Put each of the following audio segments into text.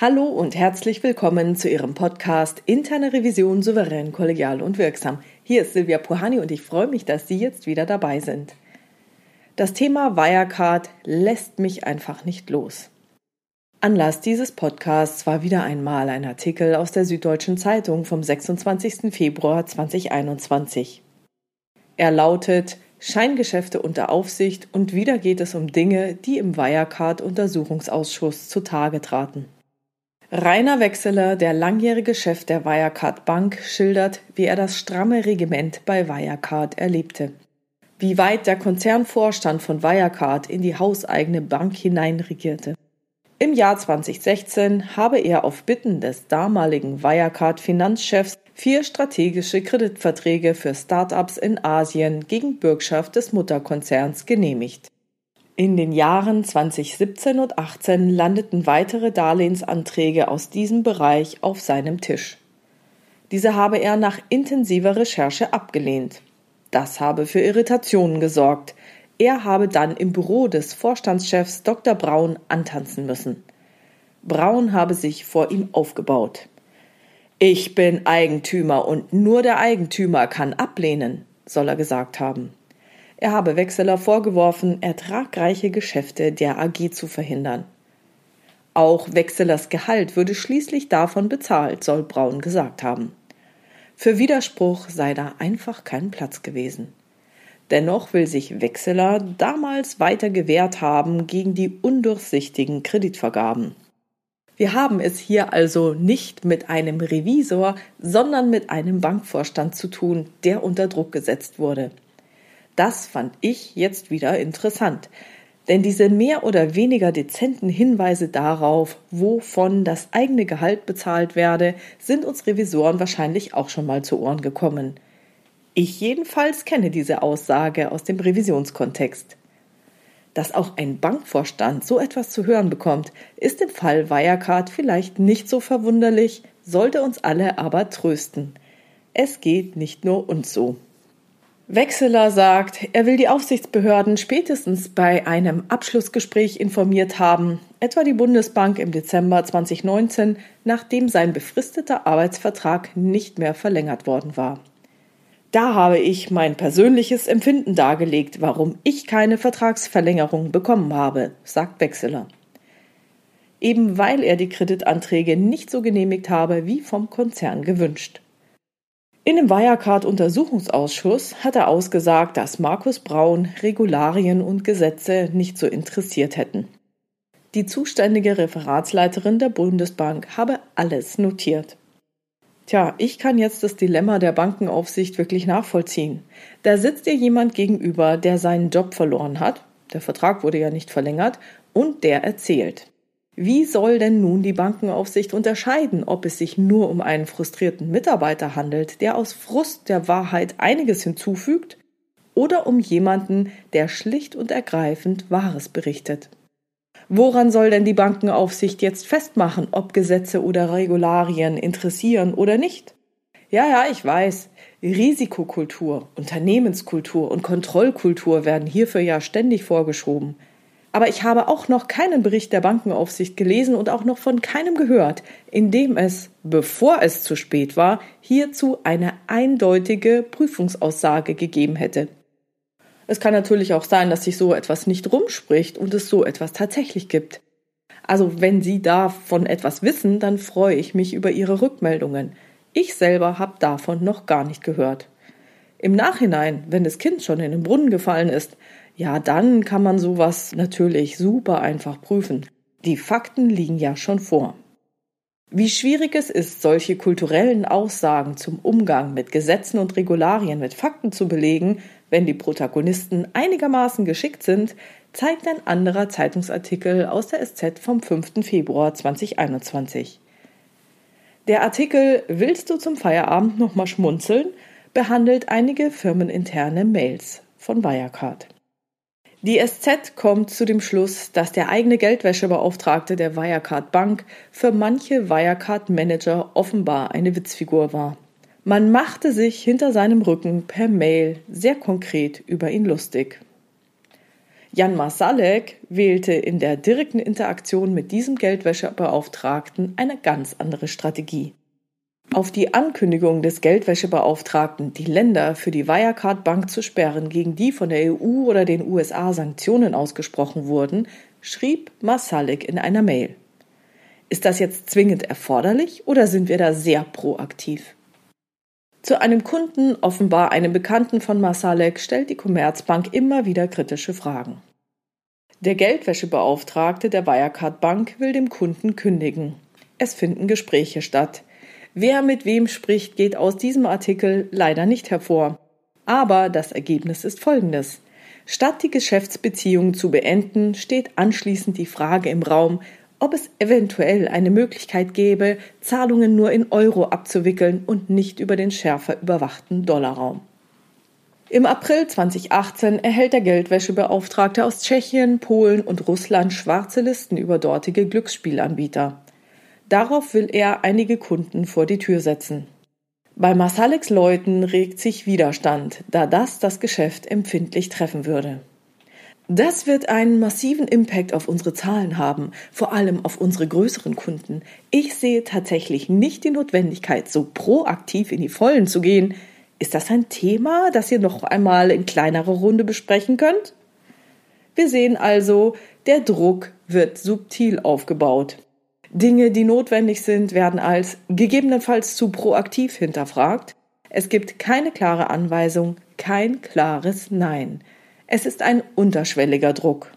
Hallo und herzlich willkommen zu Ihrem Podcast Interne Revision souverän, kollegial und wirksam. Hier ist Silvia Puhani und ich freue mich, dass Sie jetzt wieder dabei sind. Das Thema Wirecard lässt mich einfach nicht los. Anlass dieses Podcasts war wieder einmal ein Artikel aus der Süddeutschen Zeitung vom 26. Februar 2021. Er lautet Scheingeschäfte unter Aufsicht und wieder geht es um Dinge, die im Wirecard-Untersuchungsausschuss zutage traten. Rainer Wechseler, der langjährige Chef der Wirecard Bank, schildert, wie er das stramme Regiment bei Wirecard erlebte. Wie weit der Konzernvorstand von Wirecard in die hauseigene Bank hineinregierte. Im Jahr 2016 habe er auf Bitten des damaligen Wirecard-Finanzchefs vier strategische Kreditverträge für Start-ups in Asien gegen Bürgschaft des Mutterkonzerns genehmigt. In den Jahren 2017 und 18 landeten weitere Darlehensanträge aus diesem Bereich auf seinem Tisch. Diese habe er nach intensiver Recherche abgelehnt. Das habe für Irritationen gesorgt. Er habe dann im Büro des Vorstandschefs Dr. Braun antanzen müssen. Braun habe sich vor ihm aufgebaut. Ich bin Eigentümer und nur der Eigentümer kann ablehnen, soll er gesagt haben. Er habe Wechseler vorgeworfen, ertragreiche Geschäfte der AG zu verhindern. Auch Wechselers Gehalt würde schließlich davon bezahlt, soll Braun gesagt haben. Für Widerspruch sei da einfach kein Platz gewesen. Dennoch will sich Wechseler damals weiter gewehrt haben gegen die undurchsichtigen Kreditvergaben. Wir haben es hier also nicht mit einem Revisor, sondern mit einem Bankvorstand zu tun, der unter Druck gesetzt wurde. Das fand ich jetzt wieder interessant. Denn diese mehr oder weniger dezenten Hinweise darauf, wovon das eigene Gehalt bezahlt werde, sind uns Revisoren wahrscheinlich auch schon mal zu Ohren gekommen. Ich jedenfalls kenne diese Aussage aus dem Revisionskontext. Dass auch ein Bankvorstand so etwas zu hören bekommt, ist im Fall Wirecard vielleicht nicht so verwunderlich, sollte uns alle aber trösten. Es geht nicht nur uns so. Wechseler sagt, er will die Aufsichtsbehörden spätestens bei einem Abschlussgespräch informiert haben, etwa die Bundesbank im Dezember 2019, nachdem sein befristeter Arbeitsvertrag nicht mehr verlängert worden war. Da habe ich mein persönliches Empfinden dargelegt, warum ich keine Vertragsverlängerung bekommen habe, sagt Wechseler. Eben weil er die Kreditanträge nicht so genehmigt habe wie vom Konzern gewünscht. In dem Wirecard-Untersuchungsausschuss hat er ausgesagt, dass Markus Braun Regularien und Gesetze nicht so interessiert hätten. Die zuständige Referatsleiterin der Bundesbank habe alles notiert. Tja, ich kann jetzt das Dilemma der Bankenaufsicht wirklich nachvollziehen. Da sitzt dir jemand gegenüber, der seinen Job verloren hat, der Vertrag wurde ja nicht verlängert, und der erzählt. Wie soll denn nun die Bankenaufsicht unterscheiden, ob es sich nur um einen frustrierten Mitarbeiter handelt, der aus Frust der Wahrheit einiges hinzufügt, oder um jemanden, der schlicht und ergreifend Wahres berichtet? Woran soll denn die Bankenaufsicht jetzt festmachen, ob Gesetze oder Regularien interessieren oder nicht? Ja, ja, ich weiß. Risikokultur, Unternehmenskultur und Kontrollkultur werden hierfür ja ständig vorgeschoben. Aber ich habe auch noch keinen Bericht der Bankenaufsicht gelesen und auch noch von keinem gehört, in dem es, bevor es zu spät war, hierzu eine eindeutige Prüfungsaussage gegeben hätte. Es kann natürlich auch sein, dass sich so etwas nicht rumspricht und es so etwas tatsächlich gibt. Also wenn Sie davon etwas wissen, dann freue ich mich über Ihre Rückmeldungen. Ich selber habe davon noch gar nicht gehört. Im Nachhinein, wenn das Kind schon in den Brunnen gefallen ist, ja, dann kann man sowas natürlich super einfach prüfen. Die Fakten liegen ja schon vor. Wie schwierig es ist, solche kulturellen Aussagen zum Umgang mit Gesetzen und Regularien mit Fakten zu belegen, wenn die Protagonisten einigermaßen geschickt sind, zeigt ein anderer Zeitungsartikel aus der SZ vom 5. Februar 2021. Der Artikel Willst du zum Feierabend nochmal schmunzeln? behandelt einige firmeninterne Mails von Wirecard. Die SZ kommt zu dem Schluss, dass der eigene Geldwäschebeauftragte der Wirecard Bank für manche Wirecard Manager offenbar eine Witzfigur war. Man machte sich hinter seinem Rücken per Mail sehr konkret über ihn lustig. Jan Masalek wählte in der direkten Interaktion mit diesem Geldwäschebeauftragten eine ganz andere Strategie. Auf die Ankündigung des Geldwäschebeauftragten, die Länder für die Wirecard Bank zu sperren, gegen die von der EU oder den USA Sanktionen ausgesprochen wurden, schrieb Masalek in einer Mail. Ist das jetzt zwingend erforderlich oder sind wir da sehr proaktiv? Zu einem Kunden, offenbar einem Bekannten von Masalek, stellt die Commerzbank immer wieder kritische Fragen. Der Geldwäschebeauftragte der Wirecard Bank will dem Kunden kündigen. Es finden Gespräche statt. Wer mit wem spricht, geht aus diesem Artikel leider nicht hervor. Aber das Ergebnis ist folgendes. Statt die Geschäftsbeziehung zu beenden, steht anschließend die Frage im Raum, ob es eventuell eine Möglichkeit gäbe, Zahlungen nur in Euro abzuwickeln und nicht über den schärfer überwachten Dollarraum. Im April 2018 erhält der Geldwäschebeauftragte aus Tschechien, Polen und Russland schwarze Listen über dortige Glücksspielanbieter. Darauf will er einige Kunden vor die Tür setzen. Bei Masaleks Leuten regt sich Widerstand, da das das Geschäft empfindlich treffen würde. Das wird einen massiven Impact auf unsere Zahlen haben, vor allem auf unsere größeren Kunden. Ich sehe tatsächlich nicht die Notwendigkeit, so proaktiv in die Vollen zu gehen. Ist das ein Thema, das ihr noch einmal in kleinerer Runde besprechen könnt? Wir sehen also, der Druck wird subtil aufgebaut. Dinge, die notwendig sind, werden als gegebenenfalls zu proaktiv hinterfragt. Es gibt keine klare Anweisung, kein klares Nein. Es ist ein unterschwelliger Druck.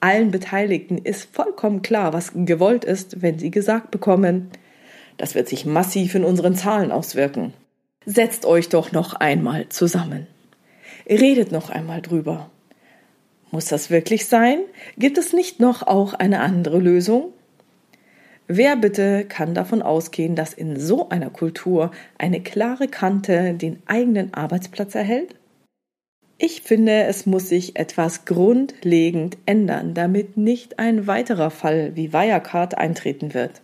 Allen Beteiligten ist vollkommen klar, was gewollt ist, wenn sie gesagt bekommen, das wird sich massiv in unseren Zahlen auswirken. Setzt euch doch noch einmal zusammen. Redet noch einmal drüber. Muss das wirklich sein? Gibt es nicht noch auch eine andere Lösung? Wer bitte kann davon ausgehen, dass in so einer Kultur eine klare Kante den eigenen Arbeitsplatz erhält? Ich finde, es muss sich etwas grundlegend ändern, damit nicht ein weiterer Fall wie Wirecard eintreten wird.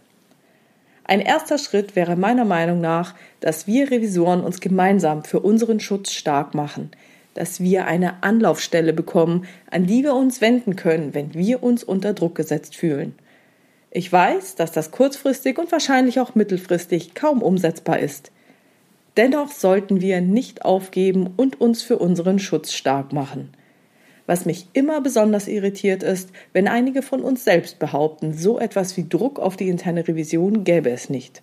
Ein erster Schritt wäre meiner Meinung nach, dass wir Revisoren uns gemeinsam für unseren Schutz stark machen, dass wir eine Anlaufstelle bekommen, an die wir uns wenden können, wenn wir uns unter Druck gesetzt fühlen. Ich weiß, dass das kurzfristig und wahrscheinlich auch mittelfristig kaum umsetzbar ist. Dennoch sollten wir nicht aufgeben und uns für unseren Schutz stark machen. Was mich immer besonders irritiert ist, wenn einige von uns selbst behaupten, so etwas wie Druck auf die interne Revision gäbe es nicht.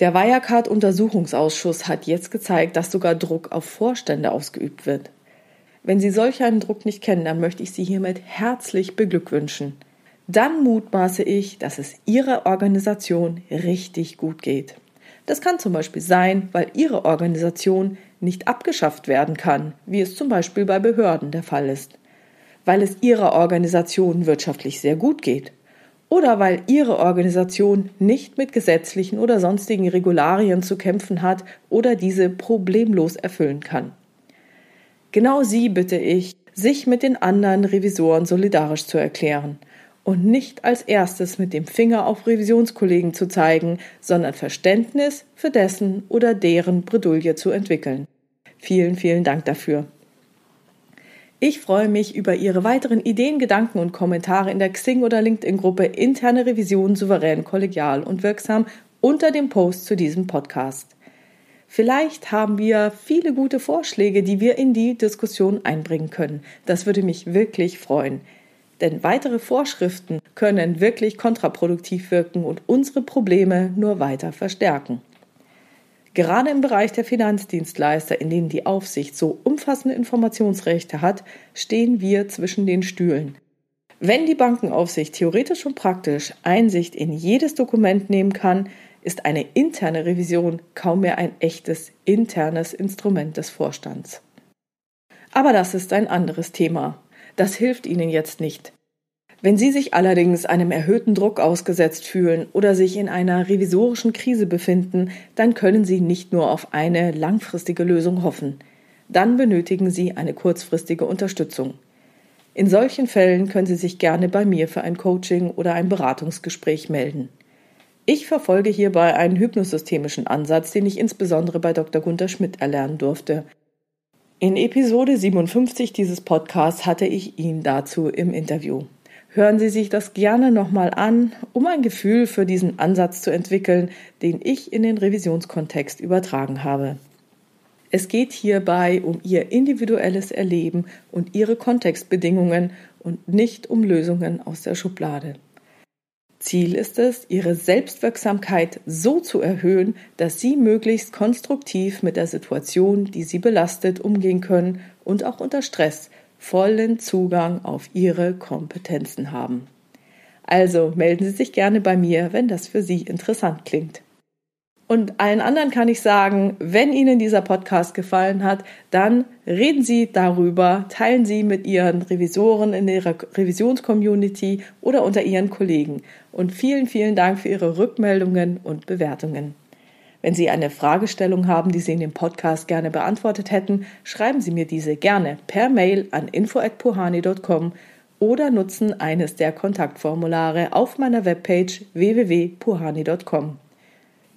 Der Wirecard-Untersuchungsausschuss hat jetzt gezeigt, dass sogar Druck auf Vorstände ausgeübt wird. Wenn Sie solch einen Druck nicht kennen, dann möchte ich Sie hiermit herzlich beglückwünschen. Dann mutmaße ich, dass es Ihrer Organisation richtig gut geht. Das kann zum Beispiel sein, weil Ihre Organisation nicht abgeschafft werden kann, wie es zum Beispiel bei Behörden der Fall ist, weil es Ihrer Organisation wirtschaftlich sehr gut geht oder weil Ihre Organisation nicht mit gesetzlichen oder sonstigen Regularien zu kämpfen hat oder diese problemlos erfüllen kann. Genau Sie bitte ich, sich mit den anderen Revisoren solidarisch zu erklären und nicht als erstes mit dem Finger auf Revisionskollegen zu zeigen, sondern Verständnis für dessen oder deren Bredouille zu entwickeln. Vielen, vielen Dank dafür. Ich freue mich über Ihre weiteren Ideen, Gedanken und Kommentare in der Xing oder LinkedIn-Gruppe Interne Revision souverän, kollegial und wirksam unter dem Post zu diesem Podcast. Vielleicht haben wir viele gute Vorschläge, die wir in die Diskussion einbringen können. Das würde mich wirklich freuen. Denn weitere Vorschriften können wirklich kontraproduktiv wirken und unsere Probleme nur weiter verstärken. Gerade im Bereich der Finanzdienstleister, in denen die Aufsicht so umfassende Informationsrechte hat, stehen wir zwischen den Stühlen. Wenn die Bankenaufsicht theoretisch und praktisch Einsicht in jedes Dokument nehmen kann, ist eine interne Revision kaum mehr ein echtes internes Instrument des Vorstands. Aber das ist ein anderes Thema. Das hilft Ihnen jetzt nicht. Wenn Sie sich allerdings einem erhöhten Druck ausgesetzt fühlen oder sich in einer revisorischen Krise befinden, dann können Sie nicht nur auf eine langfristige Lösung hoffen. Dann benötigen Sie eine kurzfristige Unterstützung. In solchen Fällen können Sie sich gerne bei mir für ein Coaching oder ein Beratungsgespräch melden. Ich verfolge hierbei einen hypnosystemischen Ansatz, den ich insbesondere bei Dr. Gunther Schmidt erlernen durfte. In Episode 57 dieses Podcasts hatte ich ihn dazu im Interview. Hören Sie sich das gerne nochmal an, um ein Gefühl für diesen Ansatz zu entwickeln, den ich in den Revisionskontext übertragen habe. Es geht hierbei um Ihr individuelles Erleben und Ihre Kontextbedingungen und nicht um Lösungen aus der Schublade. Ziel ist es, Ihre Selbstwirksamkeit so zu erhöhen, dass Sie möglichst konstruktiv mit der Situation, die Sie belastet, umgehen können und auch unter Stress vollen Zugang auf Ihre Kompetenzen haben. Also melden Sie sich gerne bei mir, wenn das für Sie interessant klingt. Und allen anderen kann ich sagen, wenn Ihnen dieser Podcast gefallen hat, dann reden Sie darüber, teilen Sie mit Ihren Revisoren in Ihrer Revisionscommunity oder unter Ihren Kollegen. Und vielen, vielen Dank für Ihre Rückmeldungen und Bewertungen. Wenn Sie eine Fragestellung haben, die Sie in dem Podcast gerne beantwortet hätten, schreiben Sie mir diese gerne per Mail an info@puhani.com oder nutzen eines der Kontaktformulare auf meiner Webpage www.puhani.com.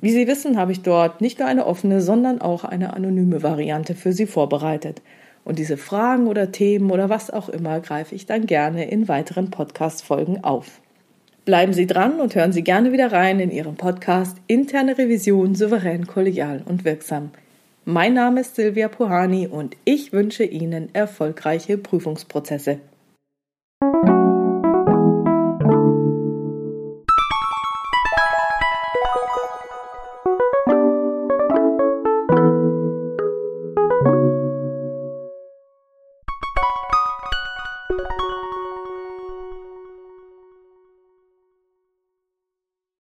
Wie Sie wissen, habe ich dort nicht nur eine offene, sondern auch eine anonyme Variante für Sie vorbereitet. Und diese Fragen oder Themen oder was auch immer greife ich dann gerne in weiteren Podcast-Folgen auf. Bleiben Sie dran und hören Sie gerne wieder rein in Ihren Podcast Interne Revision souverän, kollegial und wirksam. Mein Name ist Silvia Puhani und ich wünsche Ihnen erfolgreiche Prüfungsprozesse.